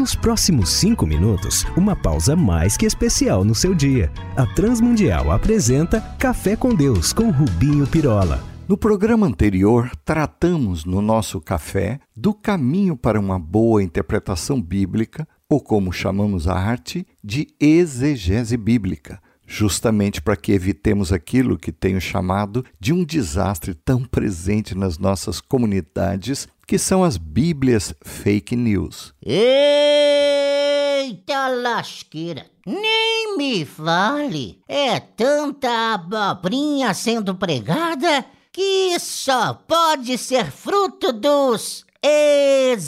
Nos próximos cinco minutos, uma pausa mais que especial no seu dia. A Transmundial apresenta Café com Deus com Rubinho Pirola. No programa anterior, tratamos no nosso café do caminho para uma boa interpretação bíblica, ou como chamamos a arte, de exegese bíblica, justamente para que evitemos aquilo que tenho chamado de um desastre tão presente nas nossas comunidades, que são as Bíblias fake news. Eita lasqueira! Nem me fale! É tanta abobrinha sendo pregada que só pode ser fruto dos exegegues.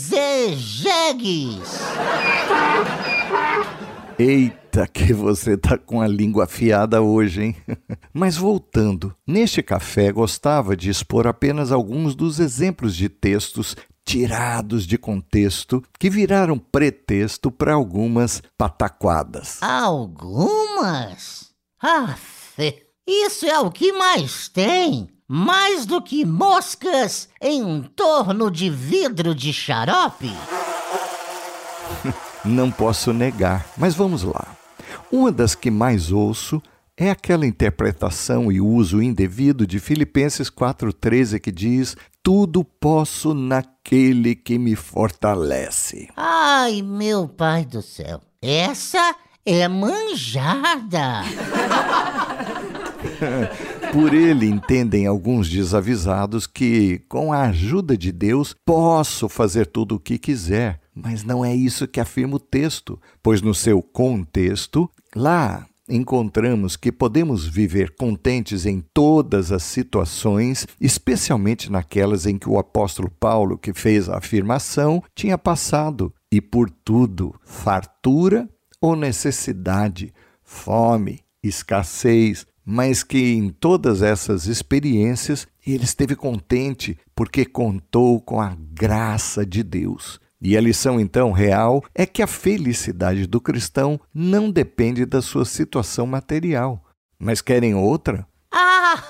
Eita, que você tá com a língua afiada hoje, hein? Mas voltando, neste café gostava de expor apenas alguns dos exemplos de textos tirados de contexto que viraram pretexto para algumas pataquadas. Algumas? Ah, isso é o que mais tem mais do que moscas em torno de vidro de xarope? Não posso negar, mas vamos lá. Uma das que mais ouço é aquela interpretação e uso indevido de Filipenses 4,13 que diz: Tudo posso naquele que me fortalece. Ai, meu pai do céu, essa é manjada. Por ele entendem alguns desavisados que, com a ajuda de Deus, posso fazer tudo o que quiser. Mas não é isso que afirma o texto, pois no seu contexto, lá encontramos que podemos viver contentes em todas as situações, especialmente naquelas em que o apóstolo Paulo, que fez a afirmação, tinha passado, e por tudo, fartura ou necessidade, fome, escassez, mas que em todas essas experiências ele esteve contente porque contou com a graça de Deus. E a lição então real é que a felicidade do cristão não depende da sua situação material. Mas querem outra? Ah,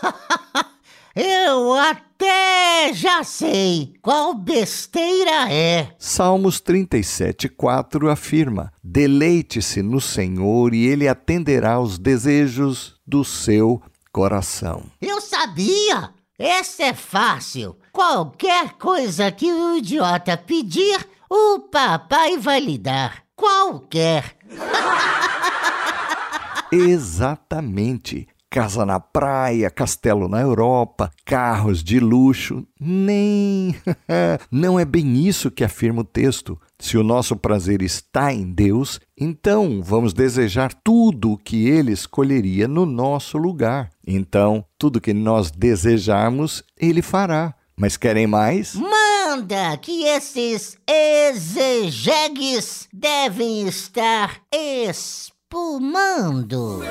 eu até já sei qual besteira é. Salmos 37:4 afirma: Deleite-se no Senhor e ele atenderá os desejos do seu coração. Eu sabia! Essa é fácil. Qualquer coisa que o idiota pedir, o papai vai lhe dar. Qualquer. Exatamente. Casa na praia, castelo na Europa, carros de luxo. Nem. Não é bem isso que afirma o texto. Se o nosso prazer está em Deus, então vamos desejar tudo o que Ele escolheria no nosso lugar. Então, tudo que nós desejarmos, Ele fará. Mas querem mais? Manda que esses exegegues devem estar espumando.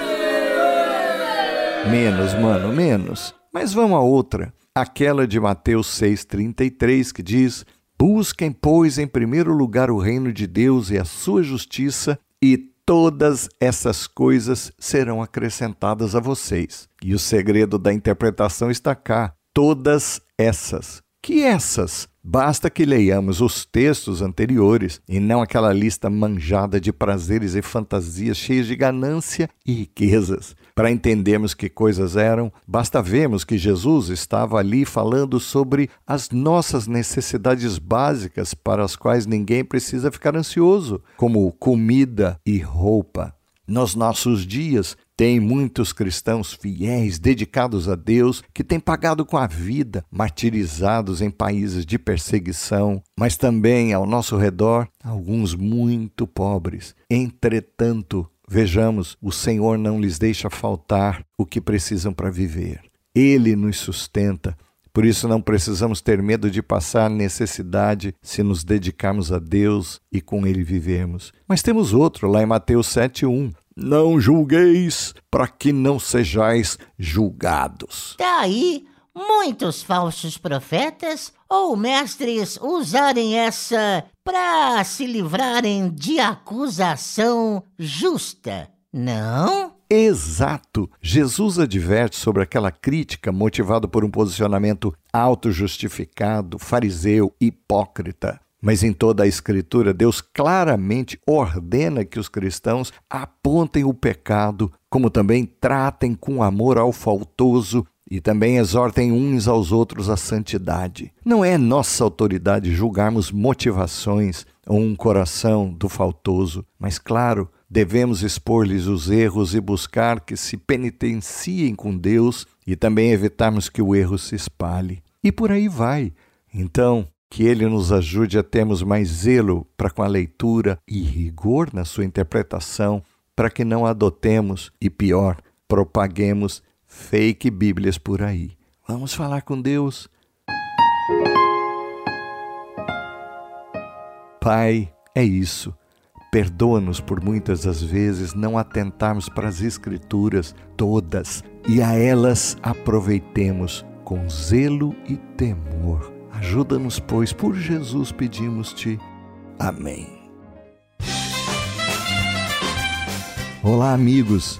Menos, mano, menos. Mas vamos a outra. Aquela de Mateus 6,33 que diz: Busquem, pois, em primeiro lugar o reino de Deus e a sua justiça, e todas essas coisas serão acrescentadas a vocês. E o segredo da interpretação está cá. Todas essas. Que essas? Basta que leiamos os textos anteriores e não aquela lista manjada de prazeres e fantasias cheias de ganância e riquezas. Para entendermos que coisas eram, basta vermos que Jesus estava ali falando sobre as nossas necessidades básicas para as quais ninguém precisa ficar ansioso, como comida e roupa. Nos nossos dias, tem muitos cristãos fiéis, dedicados a Deus, que têm pagado com a vida, martirizados em países de perseguição, mas também ao nosso redor alguns muito pobres. Entretanto, vejamos, o Senhor não lhes deixa faltar o que precisam para viver. Ele nos sustenta. Por isso não precisamos ter medo de passar necessidade se nos dedicarmos a Deus e com Ele vivermos. Mas temos outro lá em Mateus 7:1. Não julgueis, para que não sejais julgados. Daí, muitos falsos profetas ou mestres usarem essa para se livrarem de acusação justa, não? Exato. Jesus adverte sobre aquela crítica motivada por um posicionamento autojustificado, fariseu, hipócrita. Mas em toda a Escritura, Deus claramente ordena que os cristãos apontem o pecado, como também tratem com amor ao faltoso e também exortem uns aos outros à santidade. Não é nossa autoridade julgarmos motivações ou um coração do faltoso, mas, claro, devemos expor-lhes os erros e buscar que se penitenciem com Deus e também evitarmos que o erro se espalhe. E por aí vai. Então, que Ele nos ajude a termos mais zelo para com a leitura e rigor na sua interpretação, para que não adotemos e, pior, propaguemos fake Bíblias por aí. Vamos falar com Deus. Pai, é isso. Perdoa-nos por muitas das vezes não atentarmos para as Escrituras todas e a elas aproveitemos com zelo e temor Ajuda-nos, pois, por Jesus pedimos-te. Amém. Olá, amigos.